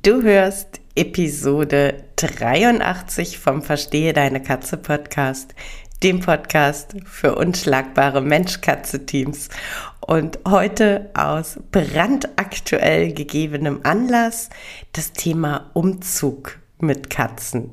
Du hörst Episode 83 vom Verstehe deine Katze Podcast, dem Podcast für unschlagbare Mensch-Katze-Teams. Und heute aus brandaktuell gegebenem Anlass das Thema Umzug mit Katzen.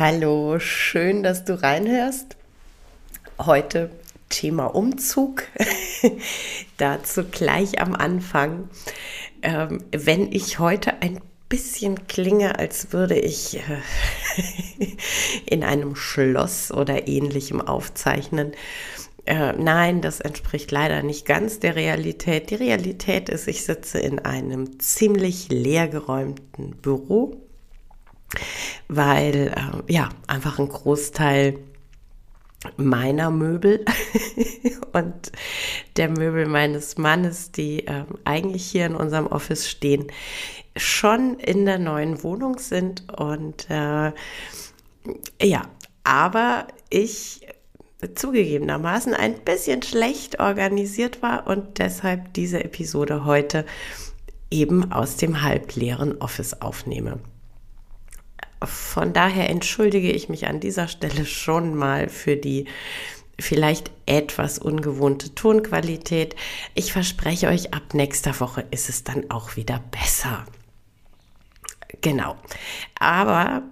Hallo, schön, dass du reinhörst. Heute Thema Umzug. Dazu gleich am Anfang. Ähm, wenn ich heute ein bisschen klinge, als würde ich äh, in einem Schloss oder ähnlichem aufzeichnen. Äh, nein, das entspricht leider nicht ganz der Realität. Die Realität ist, ich sitze in einem ziemlich leergeräumten Büro weil äh, ja einfach ein Großteil meiner Möbel und der Möbel meines Mannes, die äh, eigentlich hier in unserem Office stehen, schon in der neuen Wohnung sind und äh, ja, aber ich zugegebenermaßen ein bisschen schlecht organisiert war und deshalb diese Episode heute eben aus dem halbleeren Office aufnehme. Von daher entschuldige ich mich an dieser Stelle schon mal für die vielleicht etwas ungewohnte Tonqualität. Ich verspreche euch, ab nächster Woche ist es dann auch wieder besser. Genau. Aber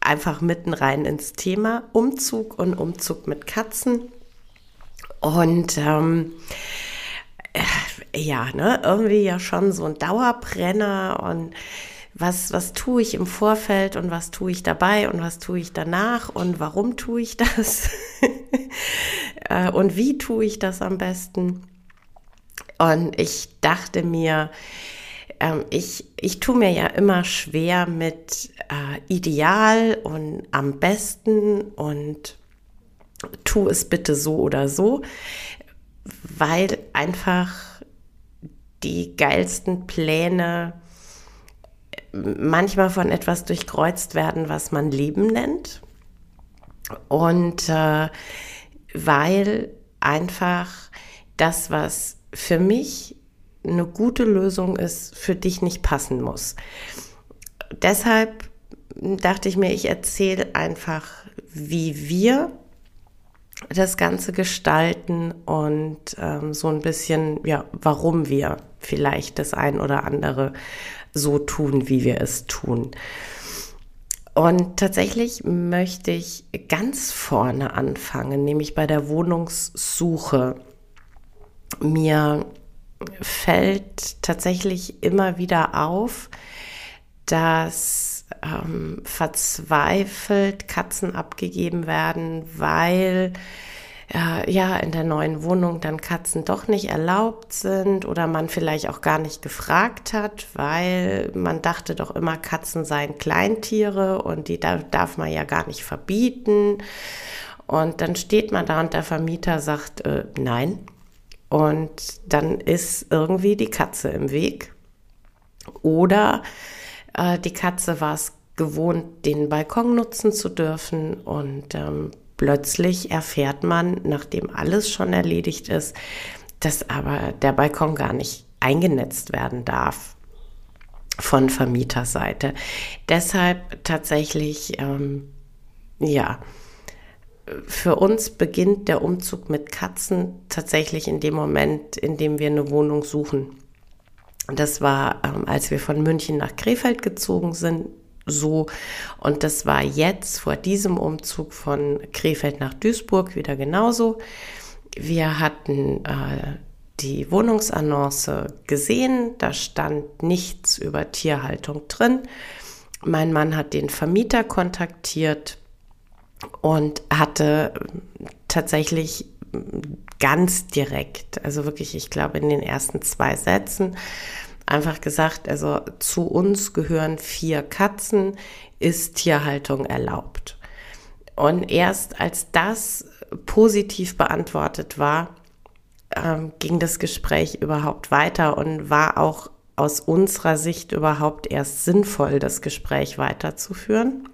einfach mitten rein ins Thema Umzug und Umzug mit Katzen. Und ähm, äh, ja, ne, irgendwie ja schon so ein Dauerbrenner und was, was tue ich im Vorfeld und was tue ich dabei und was tue ich danach und warum tue ich das äh, und wie tue ich das am besten. Und ich dachte mir, ähm, ich, ich tue mir ja immer schwer mit äh, Ideal und am besten und tu es bitte so oder so, weil einfach die geilsten Pläne manchmal von etwas durchkreuzt werden, was man Leben nennt. Und äh, weil einfach das, was für mich eine gute Lösung ist, für dich nicht passen muss. Deshalb dachte ich mir, ich erzähle einfach, wie wir das Ganze gestalten und ähm, so ein bisschen, ja, warum wir vielleicht das ein oder andere so tun, wie wir es tun. Und tatsächlich möchte ich ganz vorne anfangen, nämlich bei der Wohnungssuche. Mir fällt tatsächlich immer wieder auf, dass ähm, verzweifelt Katzen abgegeben werden, weil äh, ja in der neuen Wohnung dann Katzen doch nicht erlaubt sind oder man vielleicht auch gar nicht gefragt hat, weil man dachte doch immer, Katzen seien Kleintiere und die darf man ja gar nicht verbieten. Und dann steht man da und der Vermieter sagt, äh, nein. Und dann ist irgendwie die Katze im Weg. Oder äh, die Katze war es gewohnt, den Balkon nutzen zu dürfen und ähm, plötzlich erfährt man, nachdem alles schon erledigt ist, dass aber der Balkon gar nicht eingenetzt werden darf von Vermieterseite. Deshalb tatsächlich, ähm, ja, für uns beginnt der Umzug mit Katzen tatsächlich in dem Moment, in dem wir eine Wohnung suchen. Das war, ähm, als wir von München nach Krefeld gezogen sind, so. Und das war jetzt vor diesem Umzug von Krefeld nach Duisburg wieder genauso. Wir hatten äh, die Wohnungsannonce gesehen, da stand nichts über Tierhaltung drin. Mein Mann hat den Vermieter kontaktiert und hatte tatsächlich ganz direkt, also wirklich, ich glaube, in den ersten zwei Sätzen einfach gesagt, also zu uns gehören vier Katzen, ist Tierhaltung erlaubt. Und erst als das positiv beantwortet war, ähm, ging das Gespräch überhaupt weiter und war auch aus unserer Sicht überhaupt erst sinnvoll, das Gespräch weiterzuführen.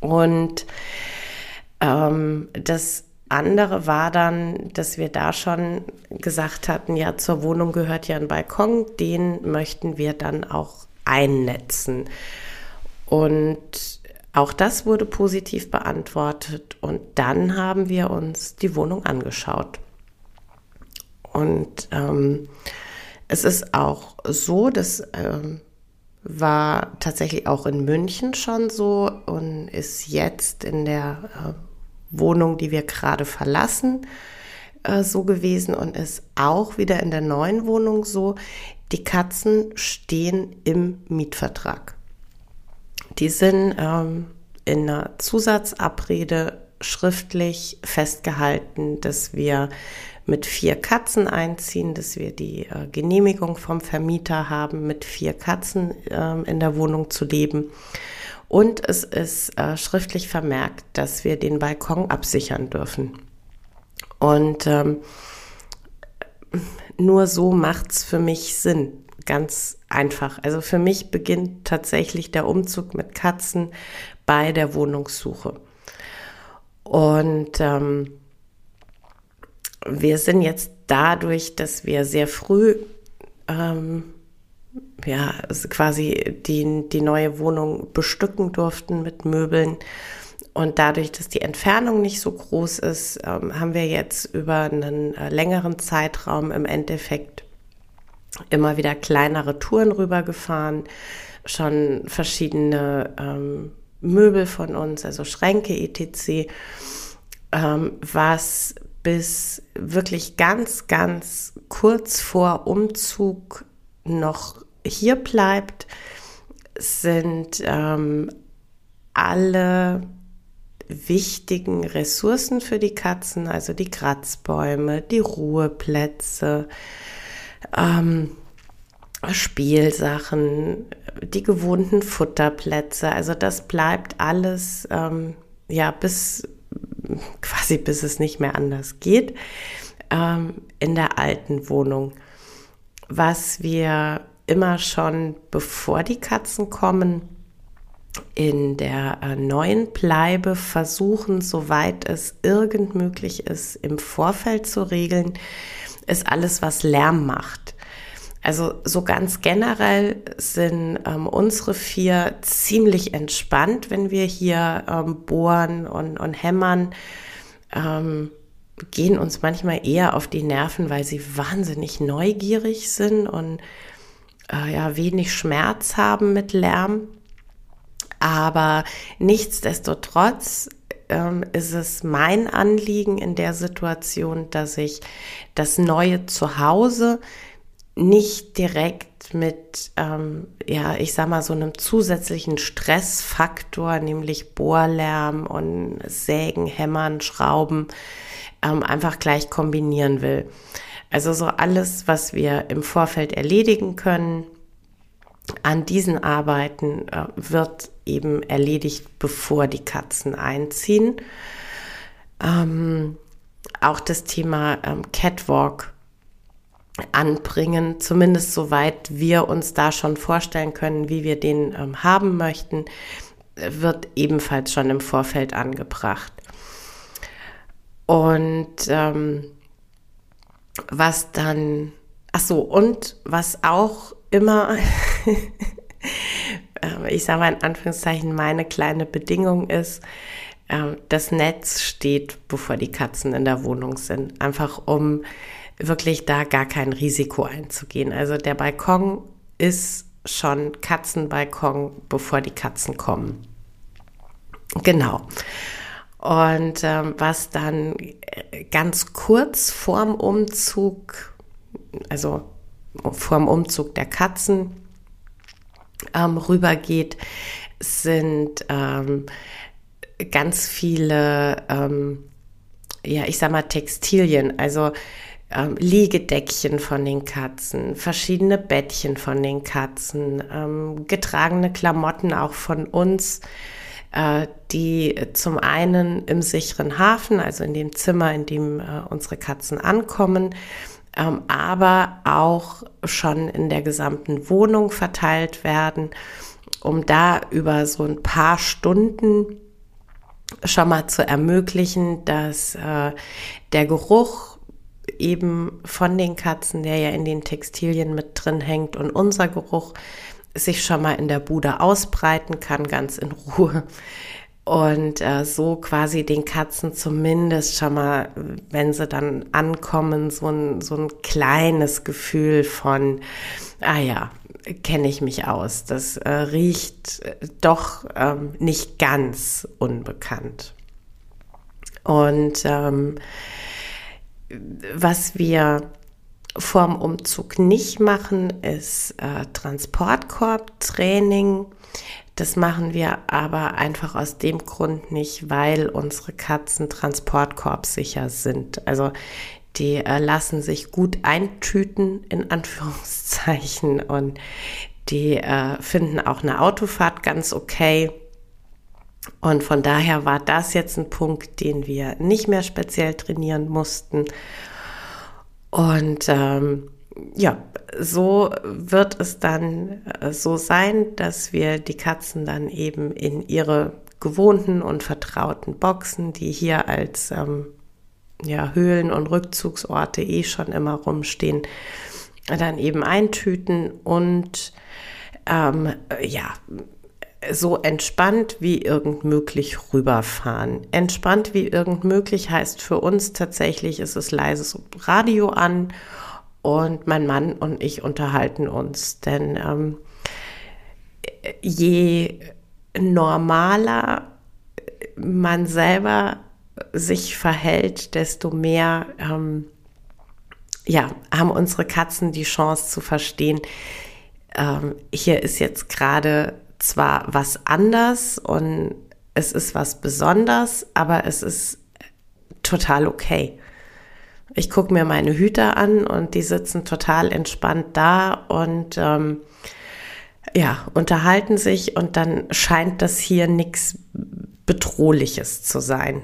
Und ähm, das andere war dann, dass wir da schon gesagt hatten, ja, zur Wohnung gehört ja ein Balkon, den möchten wir dann auch einnetzen. Und auch das wurde positiv beantwortet und dann haben wir uns die Wohnung angeschaut. Und ähm, es ist auch so, das ähm, war tatsächlich auch in München schon so und ist jetzt in der äh, Wohnung, die wir gerade verlassen, äh, so gewesen und ist auch wieder in der neuen Wohnung so. Die Katzen stehen im Mietvertrag. Die sind ähm, in einer Zusatzabrede schriftlich festgehalten, dass wir mit vier Katzen einziehen, dass wir die äh, Genehmigung vom Vermieter haben, mit vier Katzen äh, in der Wohnung zu leben. Und es ist äh, schriftlich vermerkt, dass wir den Balkon absichern dürfen. Und ähm, nur so macht es für mich Sinn. Ganz einfach. Also für mich beginnt tatsächlich der Umzug mit Katzen bei der Wohnungssuche. Und ähm, wir sind jetzt dadurch, dass wir sehr früh ähm, ja, quasi die, die neue Wohnung bestücken durften mit Möbeln. Und dadurch, dass die Entfernung nicht so groß ist, ähm, haben wir jetzt über einen äh, längeren Zeitraum im Endeffekt immer wieder kleinere Touren rübergefahren, schon verschiedene ähm, Möbel von uns, also Schränke etc., ähm, was bis wirklich ganz, ganz kurz vor Umzug noch hier bleibt, sind ähm, alle wichtigen Ressourcen für die Katzen, also die Kratzbäume, die Ruheplätze, ähm, Spielsachen, die gewohnten Futterplätze. Also das bleibt alles ähm, ja bis quasi bis es nicht mehr anders geht, ähm, in der alten Wohnung. Was wir immer schon, bevor die Katzen kommen, in der äh, neuen Bleibe versuchen, soweit es irgend möglich ist, im Vorfeld zu regeln, ist alles, was Lärm macht. Also so ganz generell sind ähm, unsere vier ziemlich entspannt, wenn wir hier ähm, bohren und, und hämmern. Ähm, gehen uns manchmal eher auf die Nerven, weil sie wahnsinnig neugierig sind und äh, ja wenig Schmerz haben mit Lärm. Aber nichtsdestotrotz ähm, ist es mein Anliegen in der Situation, dass ich das neue Zuhause nicht direkt mit, ähm, ja, ich sag mal, so einem zusätzlichen Stressfaktor, nämlich Bohrlärm und Sägen, Hämmern, Schrauben, ähm, einfach gleich kombinieren will. Also so alles, was wir im Vorfeld erledigen können, an diesen Arbeiten äh, wird eben erledigt, bevor die Katzen einziehen. Ähm, auch das Thema ähm, Catwalk anbringen, zumindest soweit wir uns da schon vorstellen können, wie wir den ähm, haben möchten, wird ebenfalls schon im Vorfeld angebracht. Und ähm, was dann, ach so, und was auch immer, ähm, ich sage mal in Anführungszeichen, meine kleine Bedingung ist, ähm, das Netz steht, bevor die Katzen in der Wohnung sind. Einfach um wirklich da gar kein Risiko einzugehen. Also der Balkon ist schon Katzenbalkon, bevor die Katzen kommen. Genau. Und ähm, was dann ganz kurz vorm Umzug, also vorm Umzug der Katzen ähm, rübergeht, sind ähm, ganz viele, ähm, ja, ich sag mal Textilien, also ähm, Liegedeckchen von den Katzen, verschiedene Bettchen von den Katzen, ähm, getragene Klamotten auch von uns, äh, die zum einen im sicheren Hafen, also in dem Zimmer, in dem äh, unsere Katzen ankommen, ähm, aber auch schon in der gesamten Wohnung verteilt werden, um da über so ein paar Stunden schon mal zu ermöglichen, dass äh, der Geruch eben von den Katzen, der ja in den Textilien mit drin hängt und unser Geruch sich schon mal in der Bude ausbreiten kann, ganz in Ruhe. Und äh, so quasi den Katzen zumindest schon mal, wenn sie dann ankommen, so ein, so ein kleines Gefühl von, ah ja, kenne ich mich aus. Das äh, riecht doch ähm, nicht ganz unbekannt. Und ähm, was wir vorm Umzug nicht machen, ist äh, Transportkorb-Training. Das machen wir aber einfach aus dem Grund nicht, weil unsere Katzen transportkorbsicher sind. Also die äh, lassen sich gut eintüten, in Anführungszeichen, und die äh, finden auch eine Autofahrt ganz okay. Und von daher war das jetzt ein Punkt, den wir nicht mehr speziell trainieren mussten. Und ähm, ja, so wird es dann äh, so sein, dass wir die Katzen dann eben in ihre gewohnten und vertrauten Boxen, die hier als ähm, ja, Höhlen und Rückzugsorte eh schon immer rumstehen, dann eben eintüten und ähm, ja, so entspannt wie irgend möglich rüberfahren. Entspannt wie irgend möglich heißt für uns tatsächlich, ist es leises Radio an und mein Mann und ich unterhalten uns. Denn ähm, je normaler man selber sich verhält, desto mehr ähm, ja, haben unsere Katzen die Chance zu verstehen, ähm, hier ist jetzt gerade zwar was anders und es ist was besonders, aber es ist total okay. Ich gucke mir meine Hüter an und die sitzen total entspannt da und ähm, ja, unterhalten sich und dann scheint das hier nichts Bedrohliches zu sein.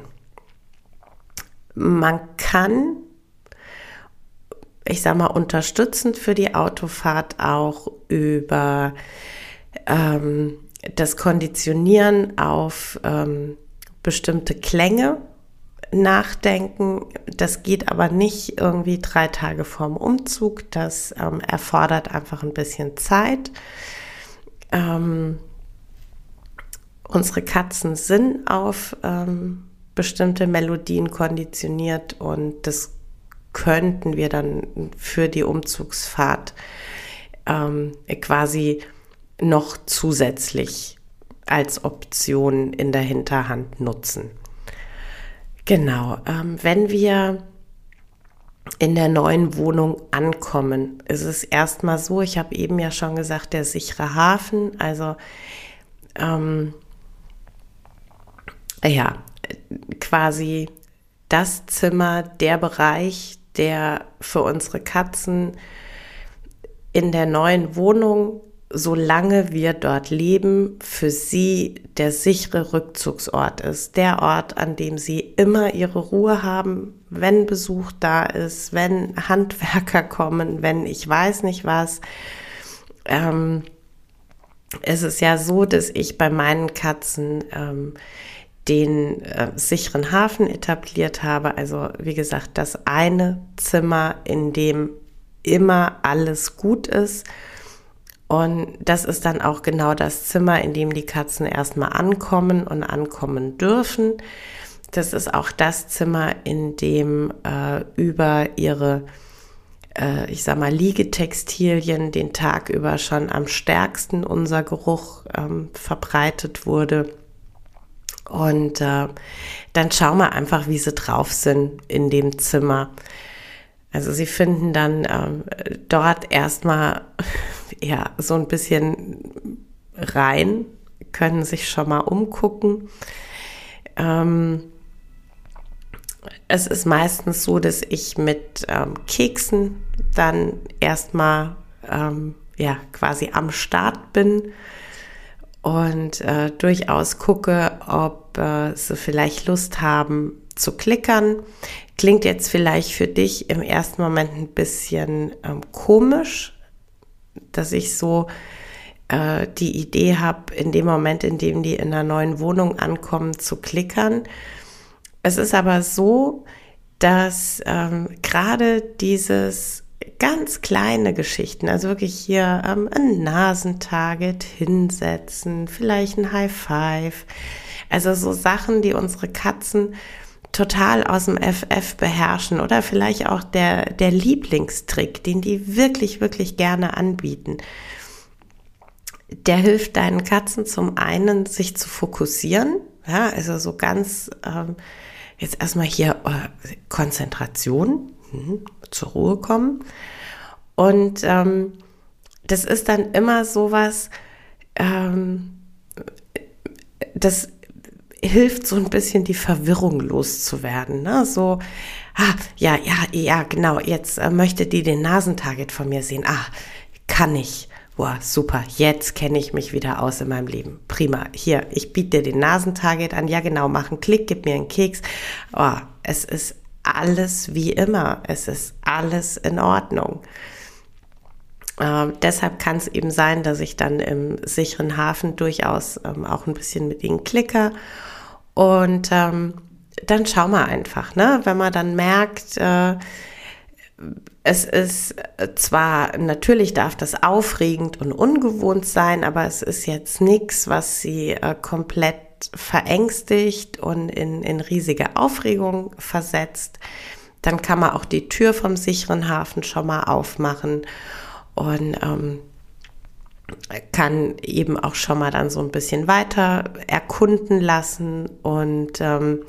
Man kann, ich sag mal, unterstützend für die Autofahrt auch über ähm, das Konditionieren auf ähm, bestimmte Klänge nachdenken. Das geht aber nicht irgendwie drei Tage vorm Umzug. Das ähm, erfordert einfach ein bisschen Zeit. Ähm, unsere Katzen sind auf ähm, bestimmte Melodien konditioniert und das könnten wir dann für die Umzugsfahrt ähm, quasi noch zusätzlich als Option in der Hinterhand nutzen. Genau, ähm, wenn wir in der neuen Wohnung ankommen, ist es erstmal so, ich habe eben ja schon gesagt, der sichere Hafen, also ähm, ja, quasi das Zimmer, der Bereich, der für unsere Katzen in der neuen Wohnung solange wir dort leben, für sie der sichere Rückzugsort ist. Der Ort, an dem sie immer ihre Ruhe haben, wenn Besuch da ist, wenn Handwerker kommen, wenn ich weiß nicht was. Ähm, es ist ja so, dass ich bei meinen Katzen ähm, den äh, sicheren Hafen etabliert habe. Also wie gesagt, das eine Zimmer, in dem immer alles gut ist und das ist dann auch genau das Zimmer, in dem die Katzen erstmal ankommen und ankommen dürfen. Das ist auch das Zimmer, in dem äh, über ihre äh, ich sag mal, Liegetextilien den Tag über schon am stärksten unser Geruch ähm, verbreitet wurde. Und äh, dann schauen wir einfach, wie sie drauf sind in dem Zimmer. Also sie finden dann ähm, dort erstmal ja so ein bisschen rein, können sich schon mal umgucken. Ähm, es ist meistens so, dass ich mit ähm, Keksen dann erstmal ähm, ja quasi am Start bin und äh, durchaus gucke, ob äh, sie vielleicht Lust haben zu klickern. Klingt jetzt vielleicht für dich im ersten Moment ein bisschen ähm, komisch, dass ich so äh, die Idee habe, in dem Moment, in dem die in einer neuen Wohnung ankommen, zu klickern. Es ist aber so, dass ähm, gerade dieses ganz kleine Geschichten, also wirklich hier ähm, ein Nasentarget hinsetzen, vielleicht ein High Five, also so Sachen, die unsere Katzen total aus dem FF beherrschen oder vielleicht auch der, der Lieblingstrick, den die wirklich, wirklich gerne anbieten. Der hilft deinen Katzen zum einen, sich zu fokussieren, ja, also so ganz ähm, jetzt erstmal hier äh, Konzentration, hm, zur Ruhe kommen. Und ähm, das ist dann immer sowas, ähm, das hilft so ein bisschen die Verwirrung loszuwerden. Ne? So, ah, ja, ja, ja, genau, jetzt äh, möchte die den Nasentarget von mir sehen. Ah, kann ich. Boah, super, jetzt kenne ich mich wieder aus in meinem Leben. Prima. Hier, ich biete dir den Nasentarget an. Ja, genau, mach einen Klick, gib mir einen Keks. Oh, es ist alles wie immer. Es ist alles in Ordnung. Ähm, deshalb kann es eben sein, dass ich dann im sicheren Hafen durchaus ähm, auch ein bisschen mit ihnen klicke. Und ähm, dann schauen wir einfach, ne? wenn man dann merkt, äh, es ist zwar, natürlich darf das aufregend und ungewohnt sein, aber es ist jetzt nichts, was sie äh, komplett verängstigt und in, in riesige Aufregung versetzt. Dann kann man auch die Tür vom sicheren Hafen schon mal aufmachen und ähm, kann eben auch schon mal dann so ein bisschen weiter erkunden lassen. Und ähm,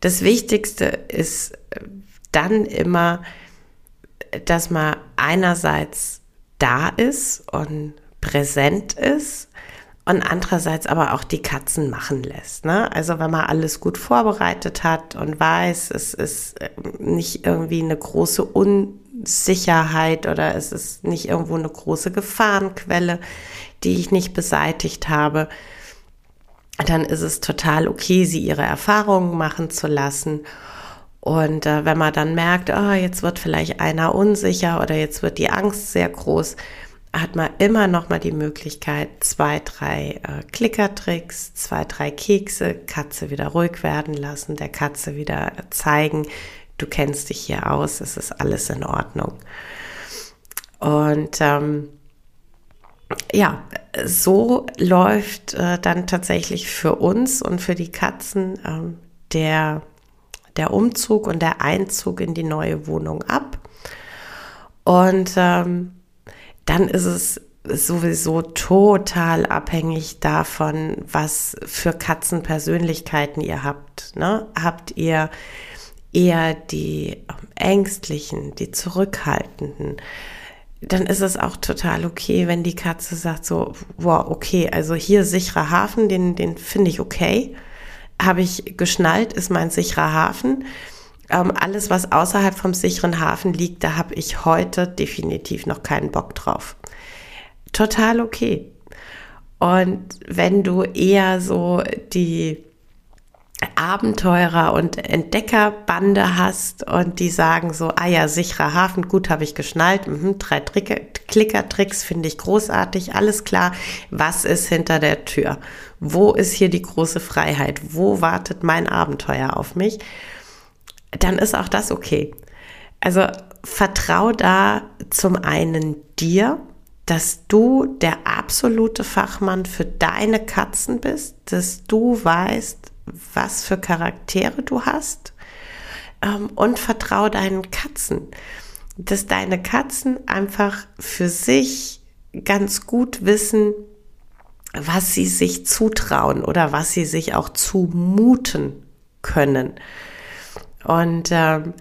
das Wichtigste ist dann immer, dass man einerseits da ist und präsent ist und andererseits aber auch die Katzen machen lässt. Ne? Also wenn man alles gut vorbereitet hat und weiß, es ist ähm, nicht irgendwie eine große Unsicherheit oder es ist nicht irgendwo eine große Gefahrenquelle, die ich nicht beseitigt habe, dann ist es total okay, sie ihre Erfahrungen machen zu lassen. Und äh, wenn man dann merkt, oh, jetzt wird vielleicht einer unsicher oder jetzt wird die Angst sehr groß, hat man immer noch mal die Möglichkeit, zwei, drei äh, Klickertricks, zwei, drei Kekse, Katze wieder ruhig werden lassen, der Katze wieder zeigen, du kennst dich hier aus, es ist alles in Ordnung. Und ähm, ja, so läuft äh, dann tatsächlich für uns und für die Katzen ähm, der der Umzug und der Einzug in die neue Wohnung ab. Und ähm, dann ist es sowieso total abhängig davon, was für Katzenpersönlichkeiten ihr habt. Ne? Habt ihr eher die ängstlichen, die zurückhaltenden? Dann ist es auch total okay, wenn die Katze sagt so, wow, okay, also hier sicherer Hafen, den, den finde ich okay habe ich geschnallt, ist mein sicherer Hafen. Ähm, alles, was außerhalb vom sicheren Hafen liegt, da habe ich heute definitiv noch keinen Bock drauf. Total okay. Und wenn du eher so die Abenteurer und Entdeckerbande hast und die sagen so, ah ja, sicherer Hafen, gut, habe ich geschnallt, mhm, drei Klickertricks finde ich großartig, alles klar, was ist hinter der Tür? Wo ist hier die große Freiheit? Wo wartet mein Abenteuer auf mich? Dann ist auch das okay. Also vertrau da zum einen dir, dass du der absolute Fachmann für deine Katzen bist, dass du weißt, was für Charaktere du hast ähm, und vertrau deinen Katzen. dass deine Katzen einfach für sich ganz gut wissen, was sie sich zutrauen oder was sie sich auch zumuten können. Und ähm,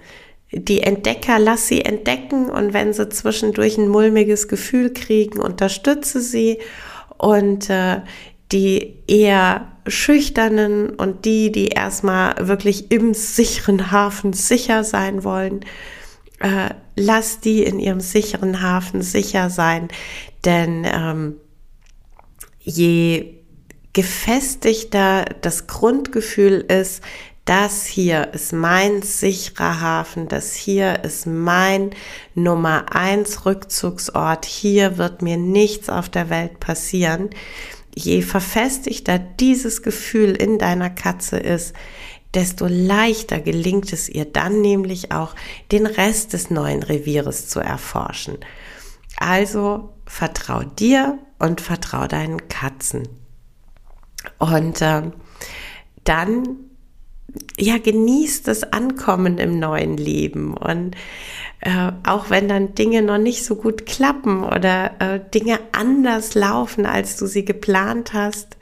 die Entdecker, lass sie entdecken und wenn sie zwischendurch ein mulmiges Gefühl kriegen, unterstütze sie und äh, die eher schüchternen und die, die erstmal wirklich im sicheren Hafen sicher sein wollen, äh, lass die in ihrem sicheren Hafen sicher sein, denn ähm, je gefestigter das Grundgefühl ist, das hier ist mein sicherer Hafen, das hier ist mein Nummer eins Rückzugsort, hier wird mir nichts auf der Welt passieren. Je verfestigter dieses Gefühl in deiner Katze ist, desto leichter gelingt es ihr dann nämlich auch, den Rest des neuen Revieres zu erforschen. Also vertrau dir und vertrau deinen Katzen. Und äh, dann ja, genießt das Ankommen im neuen Leben und äh, auch wenn dann Dinge noch nicht so gut klappen oder äh, Dinge anders laufen, als du sie geplant hast,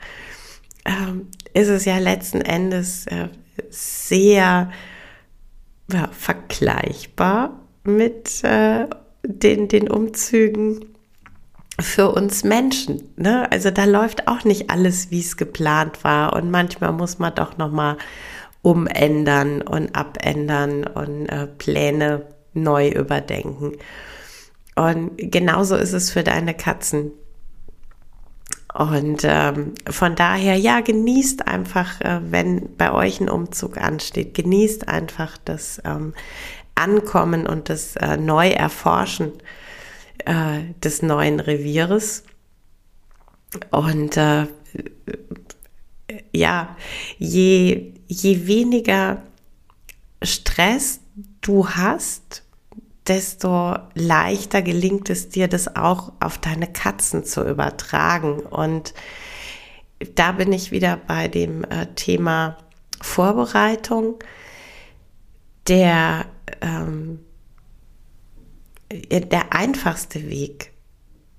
äh, ist es ja letzten Endes äh, sehr ja, vergleichbar mit äh, den, den Umzügen für uns Menschen. Ne? Also da läuft auch nicht alles, wie es geplant war. Und manchmal muss man doch noch mal umändern und abändern und äh, Pläne neu überdenken. Und genauso ist es für deine Katzen. Und ähm, von daher, ja, genießt einfach, äh, wenn bei euch ein Umzug ansteht, genießt einfach das ähm, Ankommen und das äh, Neuerforschen äh, des neuen Revieres. Und äh, ja, je, je weniger Stress du hast, desto leichter gelingt es dir, das auch auf deine Katzen zu übertragen. Und da bin ich wieder bei dem äh, Thema Vorbereitung. Der, ähm, der einfachste Weg,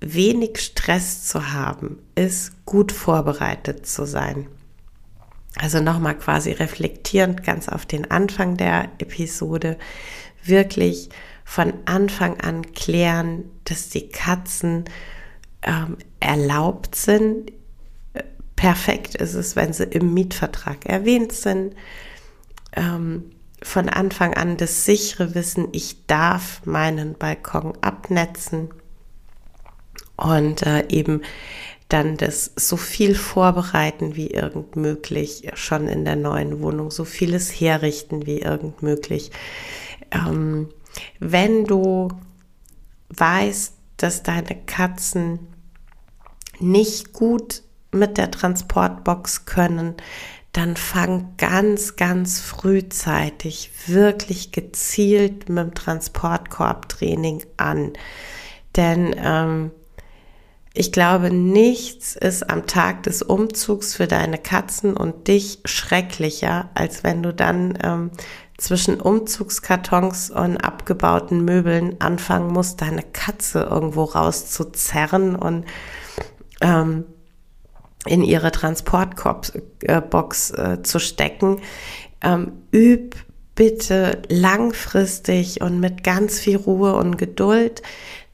wenig Stress zu haben, ist gut vorbereitet zu sein. Also nochmal quasi reflektierend ganz auf den Anfang der Episode, wirklich von Anfang an klären, dass die Katzen ähm, erlaubt sind. Perfekt ist es, wenn sie im Mietvertrag erwähnt sind. Ähm, von Anfang an das sichere Wissen, ich darf meinen Balkon abnetzen und äh, eben dann das so viel vorbereiten wie irgend möglich, schon in der neuen Wohnung, so vieles herrichten wie irgend möglich. Ähm, wenn du weißt, dass deine Katzen nicht gut mit der Transportbox können, dann fang ganz, ganz frühzeitig wirklich gezielt mit dem Transportkorbtraining an. Denn ähm, ich glaube, nichts ist am Tag des Umzugs für deine Katzen und dich schrecklicher, als wenn du dann ähm, zwischen Umzugskartons und abgebauten Möbeln anfangen musst, deine Katze irgendwo rauszuzerren und ähm, in ihre Transportbox äh, zu stecken. Ähm, üb bitte langfristig und mit ganz viel Ruhe und Geduld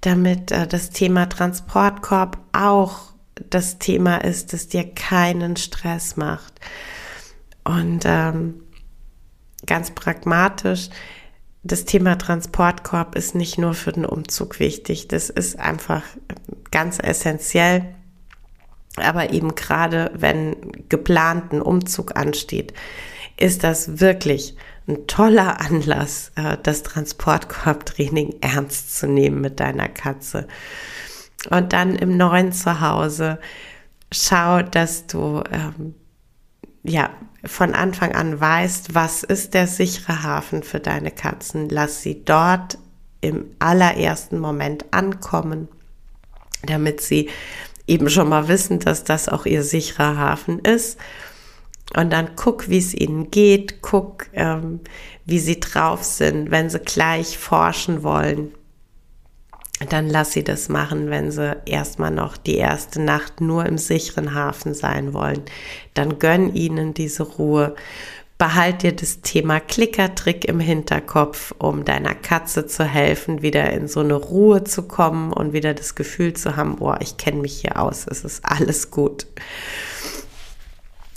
damit äh, das Thema Transportkorb auch das Thema ist, das dir keinen Stress macht. Und ähm, ganz pragmatisch, das Thema Transportkorb ist nicht nur für den Umzug wichtig, das ist einfach ganz essentiell. Aber eben gerade wenn geplanten Umzug ansteht, ist das wirklich ein toller Anlass, äh, das Transportkorbtraining ernst zu nehmen mit deiner Katze. Und dann im neuen Zuhause schau, dass du ähm, ja von Anfang an weißt, was ist der sichere Hafen für deine Katzen. Lass sie dort im allerersten Moment ankommen, damit sie eben schon mal wissen, dass das auch ihr sicherer Hafen ist und dann guck, wie es ihnen geht, guck, ähm, wie sie drauf sind, wenn sie gleich forschen wollen. dann lass sie das machen, wenn sie erstmal noch die erste Nacht nur im sicheren Hafen sein wollen. Dann gönn ihnen diese Ruhe. Behalt dir das Thema Klickertrick im Hinterkopf, um deiner Katze zu helfen, wieder in so eine Ruhe zu kommen und wieder das Gefühl zu haben, boah, ich kenne mich hier aus, es ist alles gut.